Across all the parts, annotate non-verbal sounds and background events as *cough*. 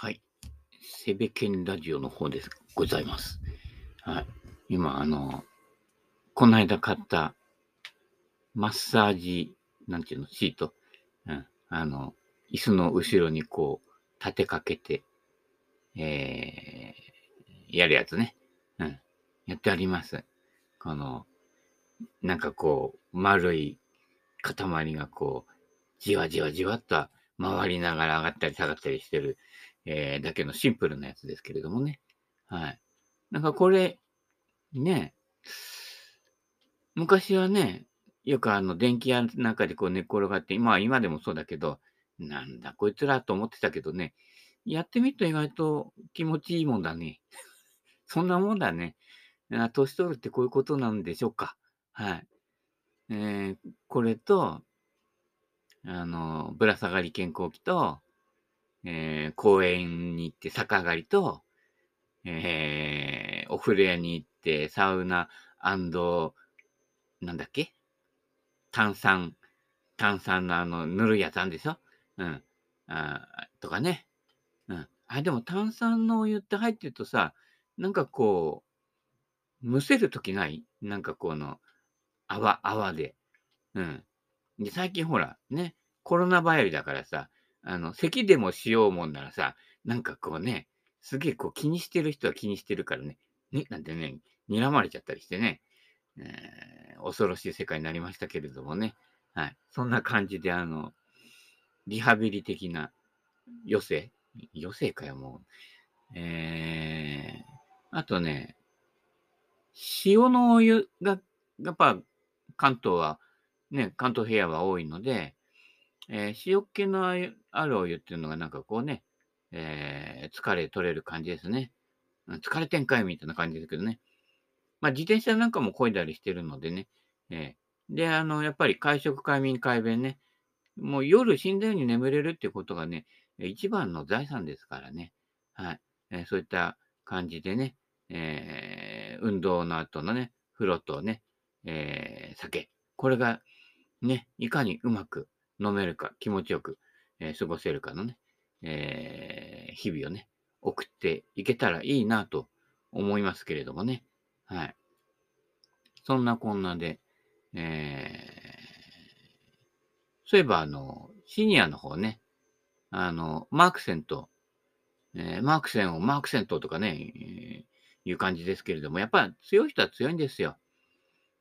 はい。セベケンラジオの方で。ございます。はい。今、あの、この間買ったマッサージ、なんていうの、シート。うん。あの、椅子の後ろにこう、立てかけて、えー、やるやつね。うん。やってあります。この、なんかこう、丸い塊がこう、じわじわじわっと回りながら上がったり下がったりしてる、えー、だけのシンプルなやつですけれどもね。はい。なんかこれ、ね、昔はね、よくあの電気屋の中でこう寝っ転がって、まあ今でもそうだけど、なんだこいつらと思ってたけどね、やってみると意外と気持ちいいもんだね。*laughs* そんなもんだね。年取るってこういうことなんでしょうか。はい。えー、これと、あの、ぶら下がり健康器と、えー、公園に行って逆上がりと、えー、お風呂屋に行ってサウナなんだっけ？炭酸、炭酸のあの、塗るやつあるんでしょ？うん。あとかね。うん。あ、でも炭酸のお湯って入ってるとさ、なんかこう、むせるときない？なんかこの、泡、泡で。うん。で、最近ほら、ね、コロナ流行りだからさ、あの、咳でもしようもんならさ、なんかこうね、すげえこう気にしてる人は気にしてるからね、ね、なんてね、睨まれちゃったりしてね、えー、恐ろしい世界になりましたけれどもね、はい。そんな感じで、あの、リハビリ的な余生余生かよ、もう。えー、あとね、塩のお湯が、やっぱ関東は、ね、関東平野は多いので、えー、塩気のあるお湯っていうのがなんかこうね、えー、疲れ取れる感じですね。疲れてんかいみたいな感じですけどね。まあ自転車なんかも漕いだりしてるのでね。えー、で、あの、やっぱり会食、快眠、快便ね。もう夜死んだように眠れるっていうことがね、一番の財産ですからね。はい。えー、そういった感じでね、えー、運動の後のね、風呂とね、えー、酒。これがね、いかにうまく飲めるか、気持ちよく、えー、過ごせるかのね、えー、日々をね、送っていけたらいいなと思いますけれどもね。はい。そんなこんなで、えー、そういえば、あの、シニアの方ね、あの、マークセント、えー、マークセンをマークセントとかね、えー、いう感じですけれども、やっぱ強い人は強いんですよ。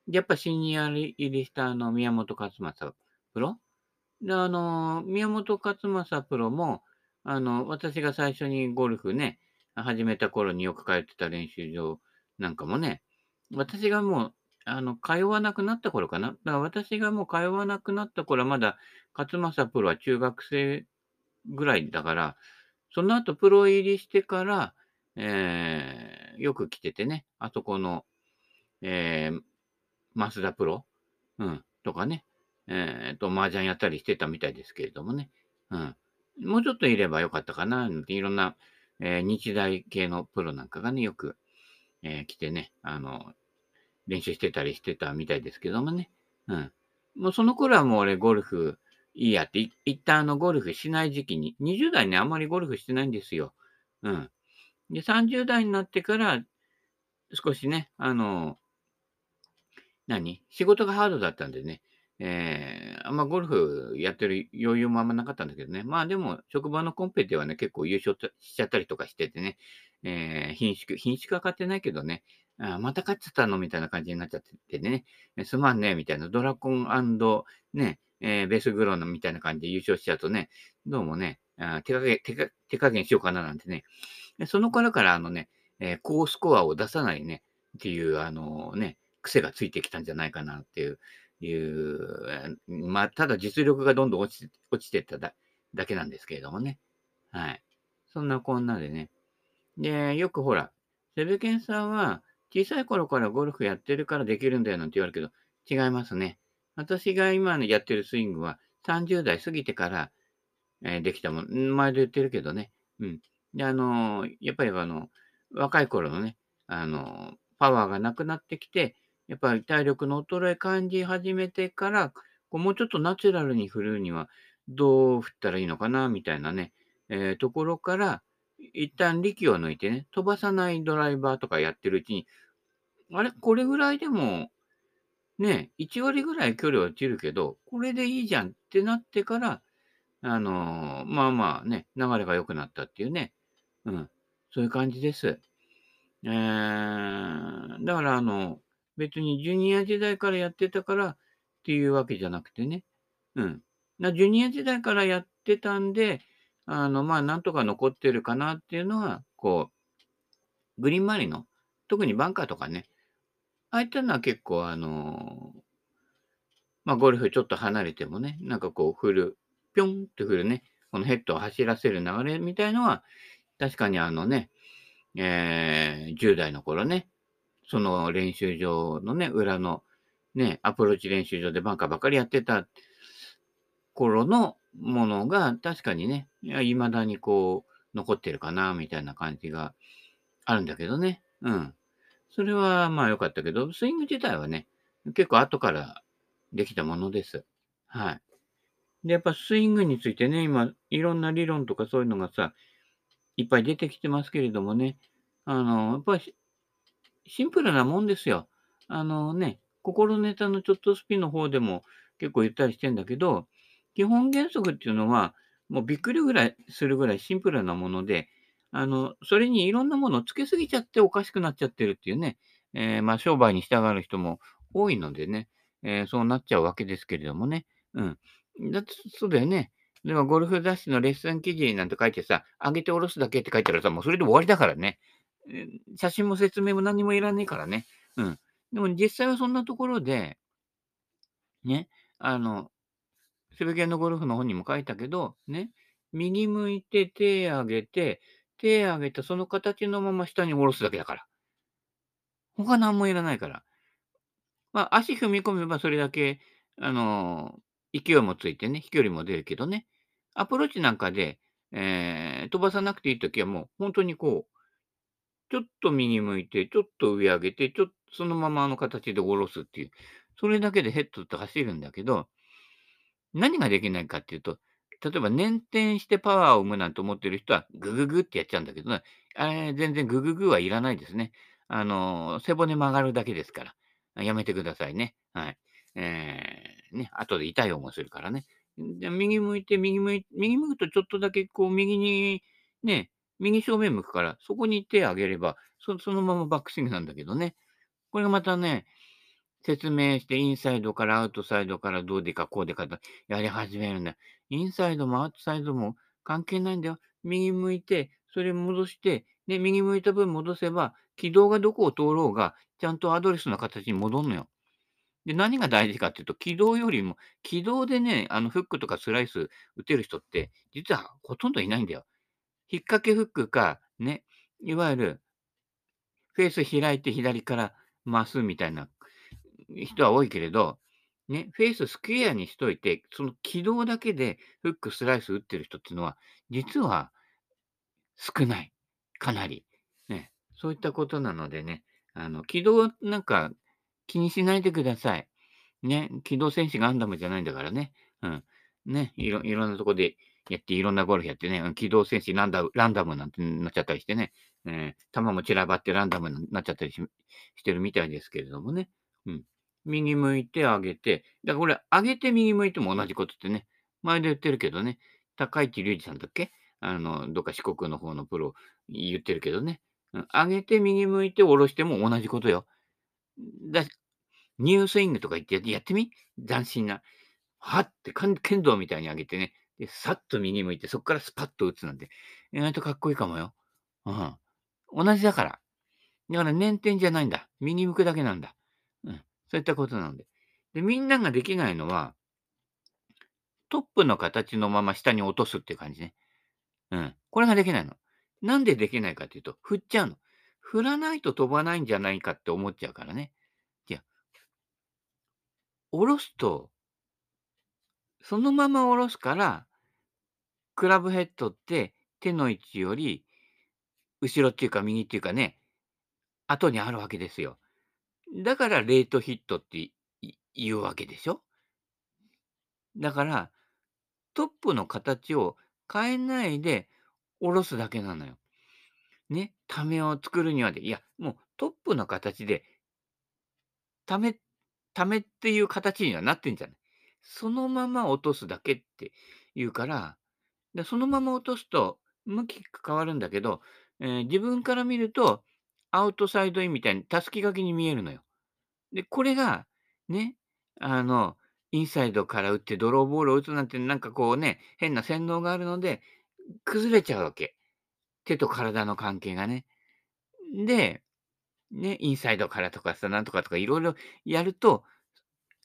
やっぱシニア入りしたあの宮本勝正プロで、あの、宮本勝正プロも、あの、私が最初にゴルフね、始めた頃によく通ってた練習場なんかもね、私がもう、あの、通わなくなった頃かな。だから私がもう通わなくなった頃はまだ勝正プロは中学生ぐらいだから、その後プロ入りしてから、えー、よく来ててね、あそこの、えー、増田プロ、うん、とかね、えっ、ー、と、麻雀やったりしてたみたいですけれどもね。うん。もうちょっといればよかったかな、なんていろんな、えー、日大系のプロなんかがね、よく、えー、来てね、あの、練習してたりしてたみたいですけどもね。うん。もうその頃はもう俺ゴルフいいやって、一旦あのゴルフしない時期に、20代ね、あんまりゴルフしてないんですよ。うん。で、30代になってから、少しね、あの、何？仕事がハードだったんでね、えー、あんまゴルフやってる余裕もあんまなかったんだけどね。まあでも、職場のコンペではね、結構優勝しちゃったりとかしててね、えー、品種、品種は買ってないけどね、あまた勝っちゃったのみたいな感じになっちゃっててね、すまんね、みたいな、ドラコンね、えー、ベースグローのみたいな感じで優勝しちゃうとね、どうもね、あ手加減手加、手加減しようかななんてね。その頃からあのね、えー、高スコアを出さないね、っていう、あのね、癖がついてきたんじゃないかなっていう。いう、まあ、ただ実力がどんどん落ちて、落ちてっただだけなんですけれどもね。はい。そんなこんなでね。で、よくほら、セベケンさんは小さい頃からゴルフやってるからできるんだよなんて言われるけど、違いますね。私が今やってるスイングは30代過ぎてから、えー、できたもん。前で言ってるけどね。うん。で、あのー、やっぱりあの、若い頃のね、あのー、パワーがなくなってきて、やっぱり体力の衰え感じ始めてから、こうもうちょっとナチュラルに振るにはどう振ったらいいのかなみたいなね、えー、ところから、一旦力を抜いてね、飛ばさないドライバーとかやってるうちに、あれ、これぐらいでも、ね、1割ぐらい距離は落ちるけど、これでいいじゃんってなってから、あの、まあまあね、流れが良くなったっていうね。うん。そういう感じです。えー、だからあの、別にジュニア時代からやってたからっていうわけじゃなくてね。うん。なジュニア時代からやってたんで、あの、まあ、なんとか残ってるかなっていうのは、こう、グリーン周りの、特にバンカーとかね、ああいったのは結構あの、まあ、ゴルフちょっと離れてもね、なんかこう振る、ぴょんって振るね、このヘッドを走らせる流れみたいのは、確かにあのね、えー、10代の頃ね、その練習場のね、裏のね、アプローチ練習場でバンカーばっかりやってた頃のものが確かにね、いまだにこう、残ってるかな、みたいな感じがあるんだけどね。うん。それはまあ良かったけど、スイング自体はね、結構後からできたものです。はい。で、やっぱスイングについてね、今、いろんな理論とかそういうのがさ、いっぱい出てきてますけれどもね、あの、やっぱりシンプルなもんですよ。あのね、心ネタのちょっとスピンの方でも結構言ったりしてんだけど、基本原則っていうのは、もうびっくりぐらいするぐらいシンプルなもので、あの、それにいろんなものをつけすぎちゃっておかしくなっちゃってるっていうね、えー、まあ商売に従う人も多いのでね、えー、そうなっちゃうわけですけれどもね。うん。だって、そうだよね。でもゴルフ雑誌のレッスン記事なんて書いてさ、上げて下ろすだけって書いてあるさ、もうそれで終わりだからね。写真も説明も何もいらねえからね。うん。でも実際はそんなところで、ね、あの、セブケンのゴルフの本にも書いたけど、ね、右向いて手上げて、手上げてその形のまま下に下ろすだけだから。他何もいらないから。まあ、足踏み込めばそれだけ、あのー、勢いもついてね、飛距離も出るけどね、アプローチなんかで、えー、飛ばさなくていいときはもう本当にこう、ちょっと右向いて、ちょっと上上げて、ちょっとそのままの形で下ろすっていう、それだけでヘッドって走るんだけど、何ができないかっていうと、例えば捻転してパワーを生むなんて思ってる人は、グググってやっちゃうんだけどね、あれ、全然グググはいらないですね。あの、背骨曲がるだけですから。やめてくださいね。はい。えー、ね、後で痛い思いするからね。で右向いて、右向いて、右向くとちょっとだけこう右に、ね、右正面向くから、そこに手を上げれば、そそのままバックスイングなんだけどね。これがまたね、説明して、インサイドからアウトサイドからどうでかこうでかとやり始めるんだ。インサイドもアウトサイドも関係ないんだよ。右向いて、それ戻して、で、右向いた分戻せば、軌道がどこを通ろうが、ちゃんとアドレスの形に戻るのよ。で、何が大事かっていうと、軌道よりも、軌道でね、あのフックとかスライス打てる人って、実はほとんどいないんだよ。引っ掛けフックか、ね、いわゆる、フェース開いて左から回すみたいな人は多いけれど、ね、フェイススクエアにしといて、その軌道だけでフック、スライス打ってる人っていうのは、実は少ない。かなり。ね。そういったことなのでね、あの、軌道なんか気にしないでください。ね。軌道戦士ガンダムじゃないんだからね。うん。ね。いろ、いろんなとこでやって、いろんなゴルフやってね、軌道戦士ランダランダムなんてなっちゃったりしてね、えー、球も散らばってランダムになっちゃったりししてるみたいですけれどもね。うん。右向いて上げて、だからこれ、上げて右向いても同じことってね、前で言ってるけどね、高市隆二さんだっけ？あの、どっか四国の方のプロ言ってるけどね、上げて右向いて下ろしても同じことよ。だニュースイングとか言ってやってみ？斬新な。はって剣道みたいに上げてね、で、さっと右向いて、そこからスパッと打つなんて、意外とかっこいいかもよ。うん。同じだから。だから捻転じゃないんだ。右向くだけなんだ。うん。そういったことなので。で、みんなができないのは、トップの形のまま下に落とすっていう感じね。うん。これができないの。なんでできないかっていうと、振っちゃうの。振らないと飛ばないんじゃないかって思っちゃうからね。いや、下ろすと、そのまま下ろすから、クラブヘッドって手の位置より、後ろっていうか右っていうかね、後にあるわけですよ。だからレートヒットって言うわけでしょ？だから、トップの形を変えないで下ろすだけなのよ。ね、ためを作るにはで、いや、もうトップの形で、ためためっていう形にはなってんじゃない？そのまま落とすだけっていうから、で、そのまま落とすと向き変わるんだけど、えー自分から見ると、アウトサイドインみたいに襷掛けに見えるのよ。で、これが、ね、あの、インサイドから打ってドローボールを打つなんて、なんかこうね、変な洗脳があるので、崩れちゃうわけ。手と体の関係がね。で、ね、インサイドからとかさ、なんとかとかいろいろやると、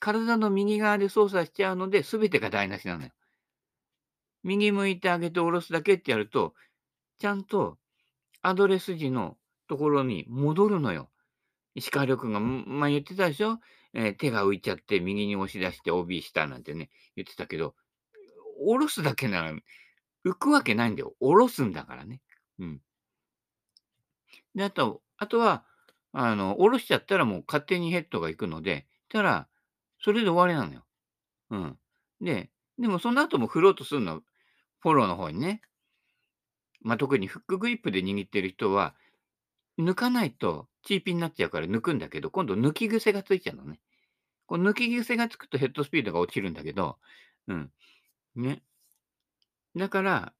体の右側で操作しちゃうので、全てが台無しなのよ。右向いてあげて下ろすだけってやると、ちゃんとアドレス時のところに戻るのよ。石川遼君が、ん前言ってたでしょ、えー手が浮いちゃって右に押し出して OB したなんてね、言ってたけど、下ろすだけなら浮くわけないんだよ。下ろすんだからね。うん。で、あとあとは、あの、下ろしちゃったらもう勝手にヘッドが行くので、たら、それで終わりなのよ。うん。で、でもその後も振ろうとするの、フォローの方にね。ま、特にフックグリップで握ってる人は、抜かないとチーピンになっちゃうから抜くんだけど、今度抜き癖がついちゃうのね。こう抜き癖がつくとヘッドスピードが落ちるんだけど、うん。ね。だから、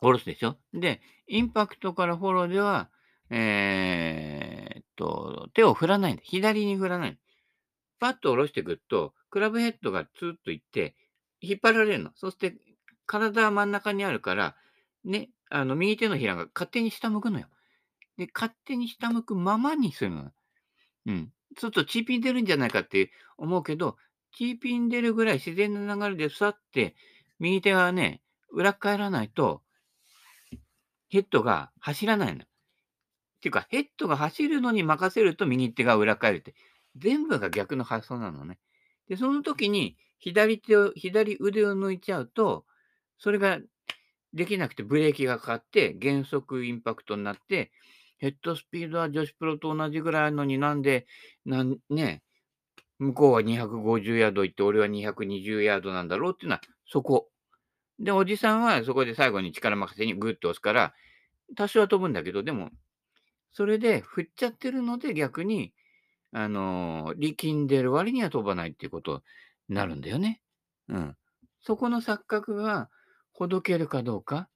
下ろすでしょ？で、インパクトからフォローでは、えーっと、手を振らないんだ。左に振らない。パッと下ろしてくると、クラブヘッドがツーッといって、引っ張られるの。そして、体は真ん中にあるから、ね、あの、右手のひらが勝手に下向くのよ。で、勝手に下向くままにするの。うん。そうするとチーピン出るんじゃないかって思うけど、チーピン出るぐらい自然な流れでさって、右手がね、裏返らないと、ヘッドが走らないの。っていうか、ヘッドが走るのに任せると右手が裏返るって、全部が逆の発想なのね。で、その時に左手を、左腕を抜いちゃうと、それができなくてブレーキがかかって、減速インパクトになって、ヘッドスピードは女子プロと同じぐらいのになんで、なんね、向こうは250ヤード行って、俺は220ヤードなんだろうっていうのは、そこ。で、おじさんはそこで最後に力任せにグッと押すから、多少は飛ぶんだけど、でも、それで振っちゃってるので逆に、あの力んでる割には飛ばないっていうことになるんだよね。うん。そこの錯覚がほどけるかどうか。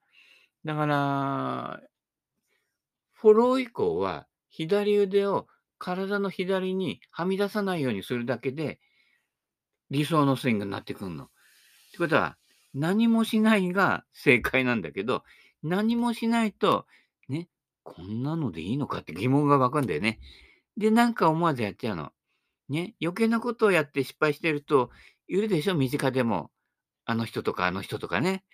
だから、フォロー以降は、左腕を体の左にはみ出さないようにするだけで、理想のスイングになってくるの。ってことは、何もしないが正解なんだけど、何もしないと、ね、こんなのでいいのかって疑問が湧くんだよね。で、なんか思わずやっちゃうの。ね、余計なことをやって失敗してると、いるでしょ、身近でも。あの人とかあの人とかね。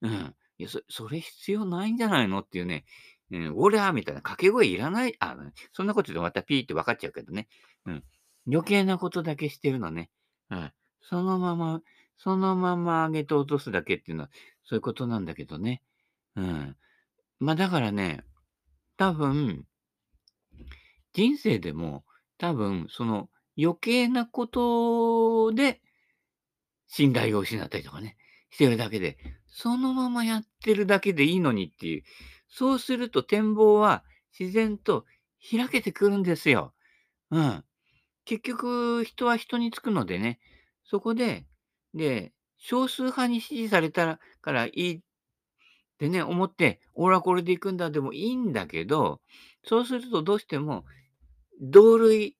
うん。いや、そそれ必要ないんじゃないの？っていうね。うん、オラーみたいな掛け声いらない。あ、そんなことでまたピーって分かっちゃうけどね。うん。余計なことだけしてるのね。はい。そのまま、そのまま上げて落とすだけっていうのは、そういうことなんだけどね。うん。まあだからね、多分、人生でも、多分、その余計なことで信頼を失ったりとかね、してるだけで、そのままやってるだけでいいのにっていう、そうすると展望は自然と開けてくるんですよ。うん。結局、人は人につくのでね、そこで、で、少数派に支持されたからいいってね、思って、俺はこれで行くんだでもいいんだけど、そうするとどうしても、同類、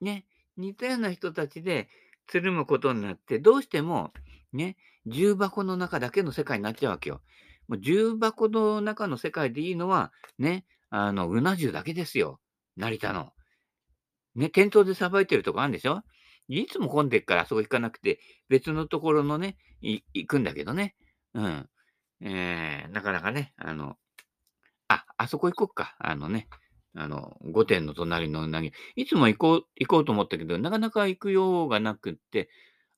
ね、似たような人たちでつるむことになって、どうしても、ね、重箱の中だけの世界になっちゃうわけよ。もう重箱の中の世界でいいのは、ね、あの、うな重だけですよ。成田の。ね、店頭でさばいてるとこあるんでしょ？いつも混んでっからあそこ行かなくて、別のところのね、行くんだけどね。うん。えー、なかなかね、あの、あ、あそこ行こっか。あのね、あの、御殿の隣のうなぎ。いつも行こう、行こうと思ったけど、なかなか行くようがなくって、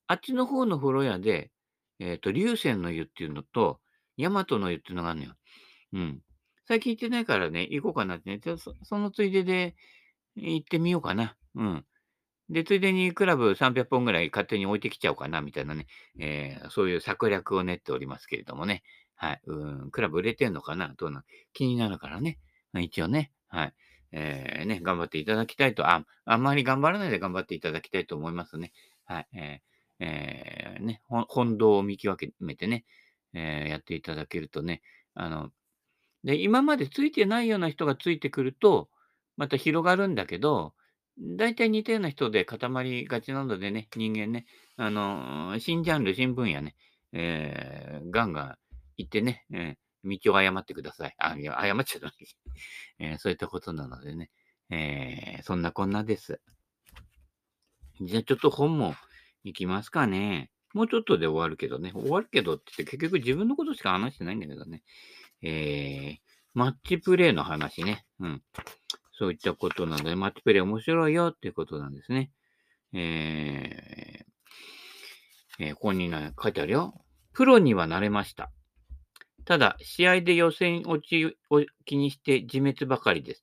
あっちの方の風呂屋で、えっ、と、龍泉の湯っていうのと、大和の湯っていうのがあるのよ。うん。最近行ってないからね、行こうかなってね。ちょそそのついでで行ってみようかな。うん。で、ついでにクラブ300本ぐらい勝手に置いてきちゃおうかな、みたいなね。えーそういう策略を練っておりますけれどもね。はい。うん、クラブ売れてんのかな？どうな気になるからね。一応ね、はい。えー、ね、頑張っていただきたいと、あ、あんまり頑張らないで頑張っていただきたいと思いますね。はい。えー、えー、ね、本堂を見極めてね、えー、やっていただけるとね、あの、で、今までついてないような人がついてくると、また広がるんだけど、大体似たような人で固まりがちなのでね、人間ね、あの、新ジャンル、新分野ね、えー、ガンガン行ってね、えー、道を誤ってください。あ、いや、誤っちゃった。*laughs* えー、そういったことなのでね、えー、そんなこんなです。じゃあちょっと本も行きますかね。もうちょっとで終わるけどね。終わるけどって言って結局自分のことしか話してないんだけどね。えー、マッチプレイの話ね。うん。そういったことなので、マッチプレイ面白いよっていうことなんですね。えー、えー、ここに、ね、書いてあるよ。プロにはなれました。ただ、試合で予選落ちを気にして自滅ばかりです。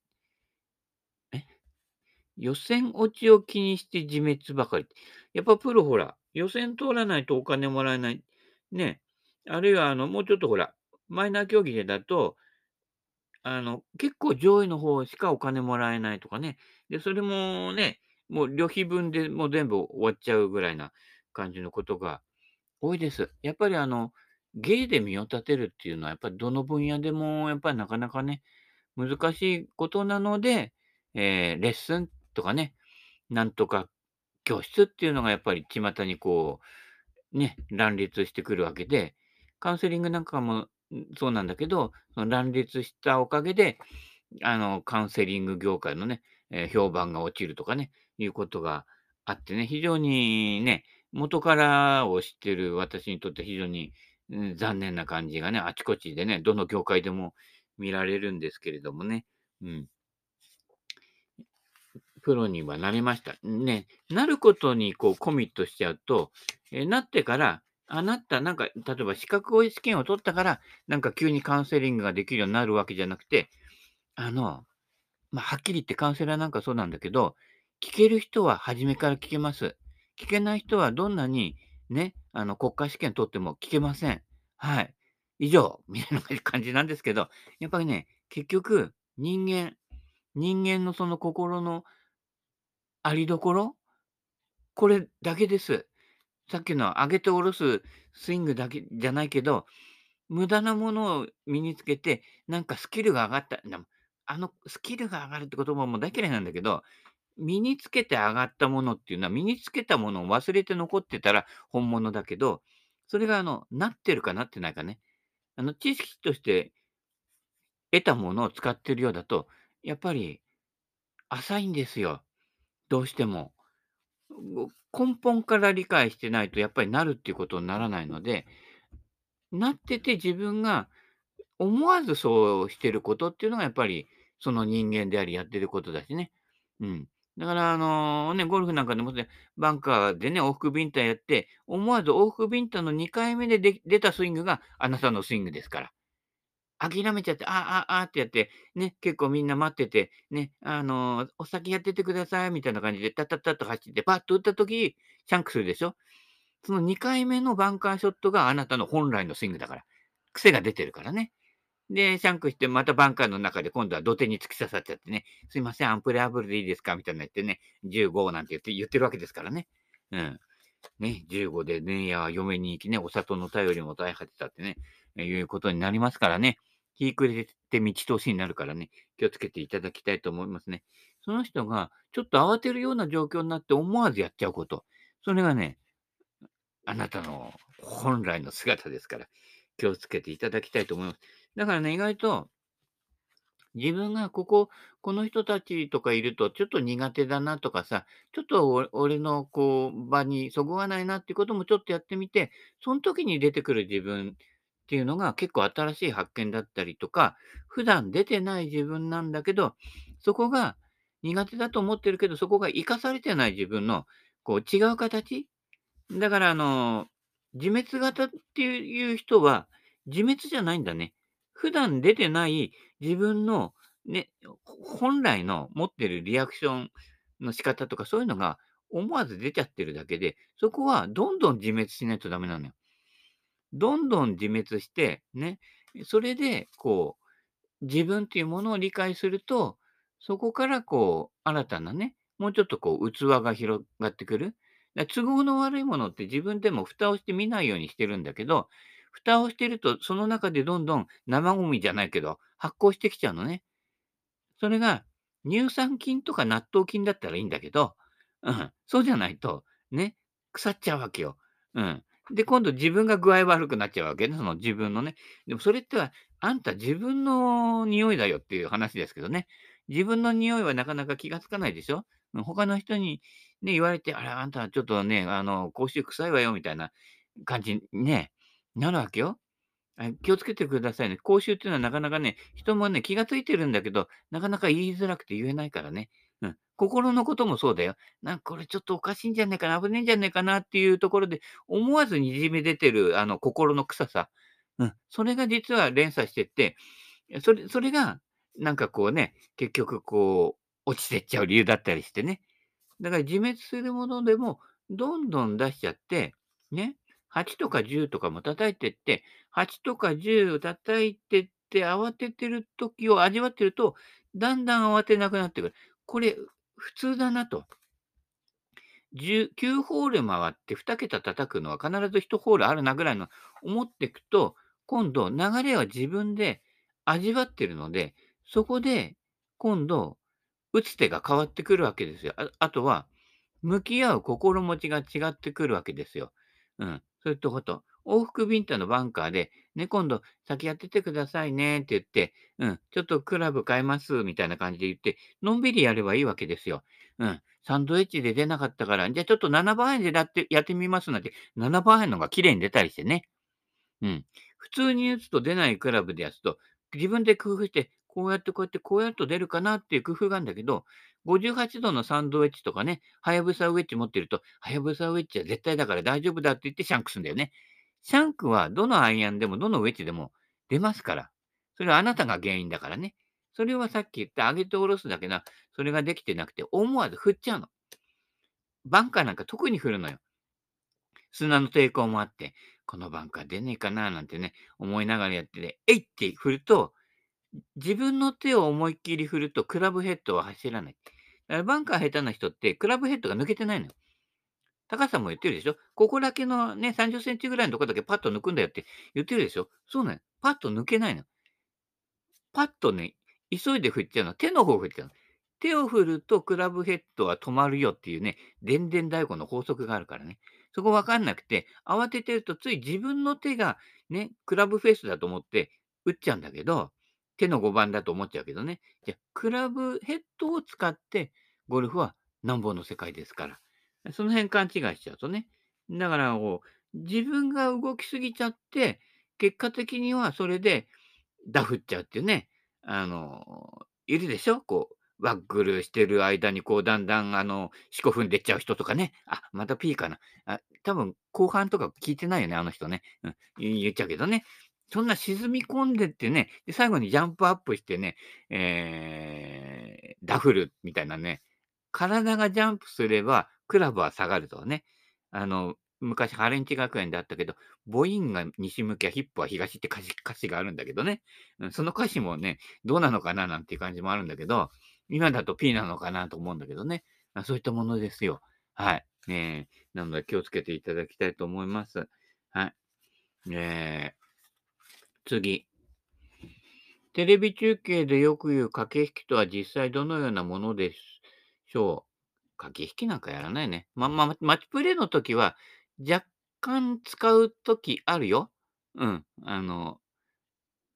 え？予選落ちを気にして自滅ばかり。やっぱプロほら、予選通らないとお金もらえない。ね。あるいは、あの、もうちょっとほら、マイナー競技でだと、あの、結構上位の方しかお金もらえないとかね。で、それもね、もう旅費分でもう全部終わっちゃうぐらいな感じのことが多いです。やっぱりあの、芸で身を立てるっていうのは、やっぱりどの分野でも、やっぱりなかなかね、難しいことなので、えー、レッスンとかね、なんとか教室っていうのがやっぱり巷にこう、ね、乱立してくるわけで、カウンセリングなんかもそうなんだけど、その乱立したおかげで、あの、カウンセリング業界のね、えー、評判が落ちるとかね、いうことがあってね、非常にね、元からを知ってる私にとって非常に、うん、残念な感じがね、あちこちでね、どの業界でも見られるんですけれどもね、うん。プロにはなりました。ね、なることにこうコミットしちゃうと、えー、なってから、あなた、なんか、例えば資格試験を取ったから、なんか急にカウンセリングができるようになるわけじゃなくて、あの、まあ、はっきり言ってカウンセラーなんかそうなんだけど、聞ける人は初めから聞けます。聞けない人はどんなにね、あの、国家試験取っても聞けません。はい。以上、みたいな *laughs* 感じなんですけど、やっぱりね、結局、人間、人間のその心のありどころ、これだけです。さっきの上げて下ろすスイングだけじゃないけど、無駄なものを身につけて、なんかスキルが上がった。あの、スキルが上がるって言葉も大嫌いなんだけど、身につけて上がったものっていうのは、身につけたものを忘れて残ってたら本物だけど、それがあの、なってるかなってないかね。あの、知識として得たものを使ってるようだと、やっぱり浅いんですよ。どうしても。根本から理解してないとやっぱりなるっていうことにならないので、なってて自分が思わずそうしてることっていうのがやっぱりその人間でありやってることだしね。うん。だから、あのね、ゴルフなんかでもね、バンカーでね、往復ビンタやって、思わず往復ビンタの2回目でで出たスイングがあなたのスイングですから。諦めちゃって、ああ、ああってやって、ね、結構みんな待ってて、ね、あの、お先やっててくださいみたいな感じで、タッタタと走って、パッと打った時、シャンクするでしょその2回目のバンカーショットがあなたの本来のスイングだから。癖が出てるからね。で、シャンクして、またバンカーの中で今度は土手に突き刺さっちゃってね、すいません、アンプレアブルでいいですか？みたいな言ってね、15なんて言って言ってるわけですからね。うん。ね、15でね、や嫁に行きね、お里の頼りも大果てたってね、いうことになりますからね。日暮れて道通しになるからね、気をつけていただきたいと思いますね。その人がちょっと慌てるような状況になって思わずやっちゃうこと。それがね、あなたの本来の姿ですから、気をつけていただきたいと思います。だからね、意外と、自分がここ、この人たちとかいるとちょっと苦手だなとかさ、ちょっと俺のこう場にそぐわないなっていうこともちょっとやってみて、その時に出てくる自分っていうのが結構新しい発見だったりとか、普段出てない自分なんだけど、そこが苦手だと思ってるけど、そこが活かされてない自分のこう違う形だから、あの、自滅型っていう人は、自滅じゃないんだね。普段出てない自分のね、本来の持ってるリアクションの仕方とかそういうのが思わず出ちゃってるだけで、そこはどんどん自滅しないとダメなのよ。どんどん自滅して、ね、それで、こう、自分っていうものを理解すると、そこからこう、新たなね、もうちょっとこう、器が広がってくる。だ都合の悪いものって自分でも蓋をして見ないようにしてるんだけど、蓋をしてると、その中でどんどん生ゴミじゃないけど、発酵してきちゃうのね。それが乳酸菌とか納豆菌だったらいいんだけど、うん、そうじゃないと、ね、腐っちゃうわけよ。うん。で、今度自分が具合悪くなっちゃうわけね、その自分のね。でもそれっては、あんた自分の匂いだよっていう話ですけどね。自分の匂いはなかなか気がつかないでしょ？他の人にね、言われて、あれ、あんたちょっとね、あの、口臭臭いわよみたいな感じね、なるわけよ。気をつけてくださいね。口臭っていうのはなかなかね、人もね、気がついてるんだけど、なかなか言いづらくて言えないからね。うん。心のこともそうだよ。なんかこれちょっとおかしいんじゃないかな、危ねえんじゃないかなっていうところで、思わずにじみ出てる、あの、心の臭さ。うん。それが実は連鎖してって、それ、それが、なんかこうね、結局こう、落ちてっちゃう理由だったりしてね。だから自滅するものでも、どんどん出しちゃって、ね。8とか10とかも叩いてって、8とか10を叩いてって慌ててる時を味わってると、だんだん慌てなくなってくる。これ、普通だなと。9ホール回って2桁叩くのは必ず1ホールあるなぐらいの思っていくと、今度流れは自分で味わってるので、そこで今度打つ手が変わってくるわけですよ。ああとは、向き合う心持ちが違ってくるわけですよ。うん。そういったこと。往復ビンタのバンカーで、ね、今度先やっててくださいねって言って、うん、ちょっとクラブ変えますみたいな感じで言って、のんびりやればいいわけですよ。うん。サンドイッチで出なかったから、じゃあちょっと7番円でやってやってみますなんて、7番円のが綺麗に出たりしてね。うん。普通に打つと出ないクラブでやつと、自分で工夫して、こうやってこうやってこうやると出るかなっていう工夫があるんだけど、58度のサンドウェッジとかね、はやぶさウェッジ持ってると、はやぶさウェッジは絶対だから大丈夫だって言ってシャンクするんだよね。シャンクはどのアイアンでもどのウェッジでも出ますから。それはあなたが原因だからね。それはさっき言った上げて下ろすだけな、それができてなくて、思わず振っちゃうの。バンカーなんか特に振るのよ。砂の抵抗もあって、このバンカー出ねえかななんてね、思いながらやってて、えいって振ると、自分の手を思いっきり振ると、クラブヘッドは走らない。だからバンカー下手な人って、クラブヘッドが抜けてないのよ。高さも言ってるでしょ？ここだけのね、30センチぐらいのとこだけパッと抜くんだよって言ってるでしょ？そうなの。パッと抜けないの。パッとね、急いで振っちゃうの。手の方を振っちゃうの。手を振るとクラブヘッドは止まるよっていうね、電電太鼓の法則があるからね。そこわかんなくて、慌ててるとつい自分の手がね、クラブフェイスだと思って打っちゃうんだけど、手の5番だと思っちゃうけどね。じゃクラブヘッドを使ってゴルフはなんぼの世界ですから。その辺勘違いしちゃうとね。だからこう、自分が動きすぎちゃって、結果的にはそれでダフっちゃうっていうね。あの、いるでしょ？こう、ワッグルしてる間に、こう、だんだん、あの、四股踏んでっちゃう人とかね。あ、また P かな。あ、多分、後半とか聞いてないよね、あの人ね。うん、言っちゃうけどね。そんな沈み込んでってね、で、最後にジャンプアップしてね、えー、ダフルみたいなね、体がジャンプすれば、クラブは下がるとね。あの、昔、ハレンチ学園であったけど、母音が西向きはヒップは東って歌詞歌詞があるんだけどね。その歌詞もね、どうなのかななんていう感じもあるんだけど、今だと P なのかなと思うんだけどね。そういったものですよ。はい。えー、なので気をつけていただきたいと思います。はい。えー、次。テレビ中継でよく言う駆け引きとは実際どのようなものでしょう駆け引きなんかやらないね。ま、ま、マッチプレイの時は若干使う時あるよ。うん。あの、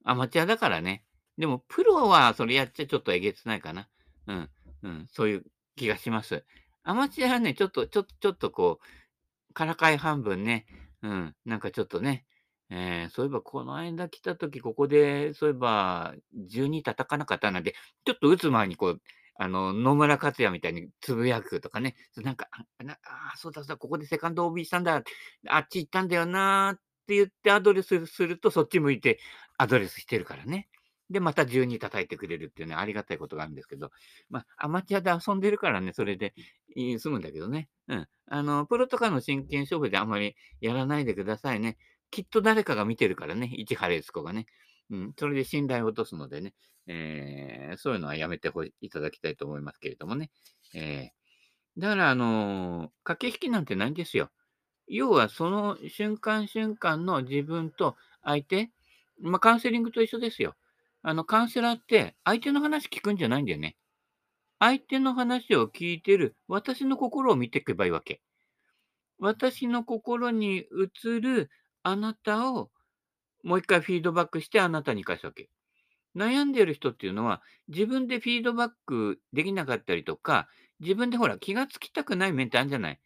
アマチュアだからね。でも、プロはそれやっちゃちょっとえげつないかな。うん、うん、そういう気がします。アマチュアはね、ちょっと、ちょっと、ちょっとこう、からかい半分ね、うん、なんかちょっとね、えー、そういえばこの間来た時、ここで、そういえば、12叩かなかったなんで、ちょっと打つ前にこう、あの、野村克也みたいにつぶやくとかね、なんか、あ、あそうだそうだ、ここでセカンド OB したんだ、あっち行ったんだよなって言ってアドレスすると、そっち向いてアドレスしてるからね。で、また12叩いてくれるっていうね、ありがたいことがあるんですけど、まあ、アマチュアで遊んでるからね、それで済むんだけどね。うん。あの、プロとかの真剣勝負であんまりやらないでくださいね。きっと誰かが見てるからね、市原悦子がね。うん、それで信頼を落とすのでね、えー、そういうのはやめていただきたいと思いますけれどもね。えー、だから、あのー、駆け引きなんてないんですよ。要は、その瞬間瞬間の自分と相手、まあ、カウンセリングと一緒ですよ。あの、カウンセラーって相手の話聞くんじゃないんだよね。相手の話を聞いてる私の心を見ていけばいいわけ。私の心に映るあなたをもう一回フィードバックしてあなたに返すわけ。悩んでる人っていうのは、自分でフィードバックできなかったりとか、自分でほら気がつきたくない面ってあるんじゃない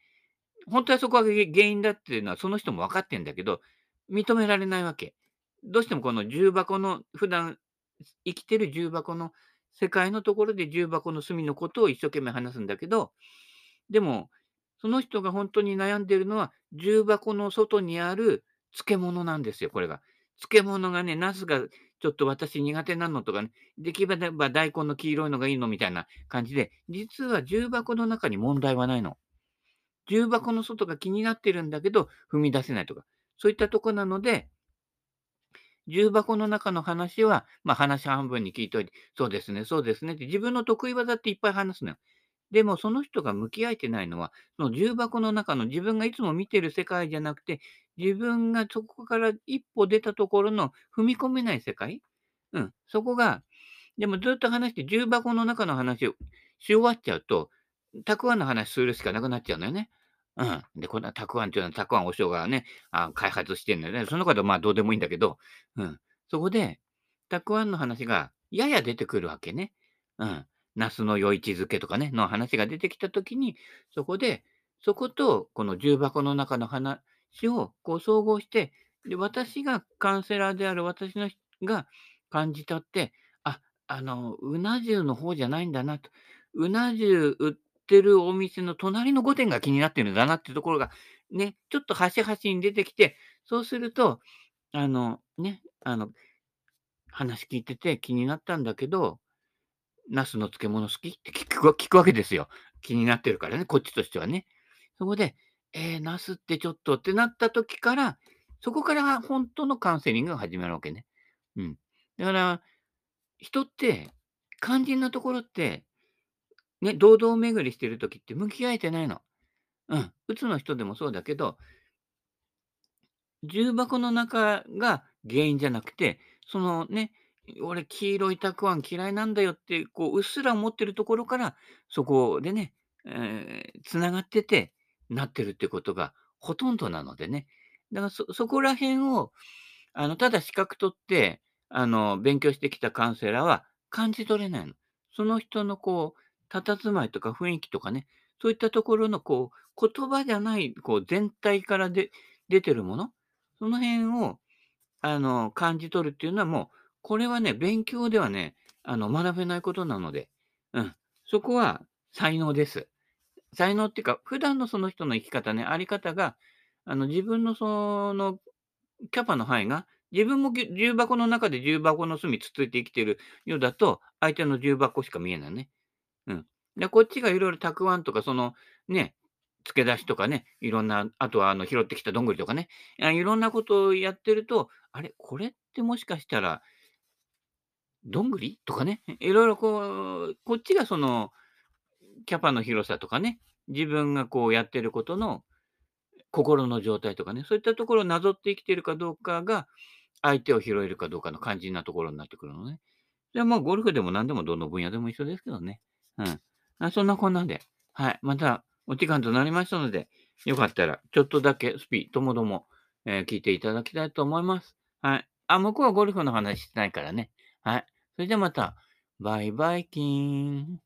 本当はそこが原因だっていうのはその人も分かってんだけど、認められないわけ。どうしてもこの重箱の、普段生きてる重箱の世界のところで重箱の隅のことを一生懸命話すんだけど、でも、その人が本当に悩んでるのは、重箱の外にある漬物なんですよ、これが。漬物がね、茄子がちょっと私苦手なのとかね、できれば大根の黄色いのがいいのみたいな感じで、実は重箱の中に問題はないの。重箱の外が気になってるんだけど、踏み出せないとか、そういったとこなので、重箱の中の話は、まあ話半分に聞いといて、そうですね、そうですねって自分の得意技っていっぱい話すのよ。でもその人が向き合えてないのは、その重箱の中の自分がいつも見てる世界じゃなくて、自分がそこから一歩出たところの踏み込めない世界？うん、そこが、でもずっと話して重箱の中の話をし終わっちゃうと、たくあんの話するしかなくなっちゃうんだよね。うん。で、こんなたくあんっていうのは、たくあんお塩がね、あ開発してんだよね。その方はまあどうでもいいんだけど、うん。そこで、たくあんの話がやや出てくるわけね。うん。ナスの余市漬けとかね、の話が出てきたときに、そこで、そことこの重箱の中の話をこう総合して、で、私がカウンセラーである私のが感じ取って、あ、あの、うな重の方じゃないんだなと。うな重売ってるお店の隣の御殿が気になってるんだなっていうところが、ね、ちょっと端々に出てきて、そうすると、あの、ね、あの、話聞いてて気になったんだけど、ナスの漬物好き？って聞く聞くわけですよ。気になってるからね、こっちとしてはね。そこで、えー、ナスってちょっとってなった時から、そこから本当のカウンセリングが始まるわけね。うん。だから、人って、肝心なところって、ね、堂々巡りしてる時って向き合えてないの。うん。うつの人でもそうだけど、重箱の中が原因じゃなくて、そのね、俺、黄色いたくあん嫌いなんだよって、こう、うっすら思ってるところから、そこでね、えー、つながってて、なってるってことがほとんどなのでね。だからそ、そこら辺を、あの、ただ資格取って、あの、勉強してきたカウンセラーは感じ取れないの。その人のこう、佇まいとか雰囲気とかね、そういったところのこう、言葉じゃない、こう、全体からで出てるもの、その辺を、あの、感じ取るっていうのはもう、これはね、勉強ではね、あの、学べないことなので、うん。そこは才能です。才能っていうか、普段のその人の生き方ね、あり方が、あの、自分のその、キャパの範囲が、自分も重箱の中で重箱の隅つついて生きてるようだと、相手の重箱しか見えないね。うん。で、こっちがいろいろたくあんとか、その、ね、付け出しとかね、いろんな、あとはあの拾ってきたどんぐりとかね、いろんなことをやってると、あれ、これってもしかしたら、どんぐり？とかね、いろいろこう、こっちがその、キャパの広さとかね、自分がこうやってることの心の状態とかね、そういったところをなぞって生きてるかどうかが、相手を拾えるかどうかの肝心なところになってくるのね。じゃあまあ、ゴルフでも何でもどの分野でも一緒ですけどね。うん。あそんなこんなんで、はい。また、お時間となりましたので、よかったら、ちょっとだけスピともども、えー、聞いていただきたいと思います。はい。あ、向こうはゴルフの話してないからね。はい。それではまた、バイバイキーン。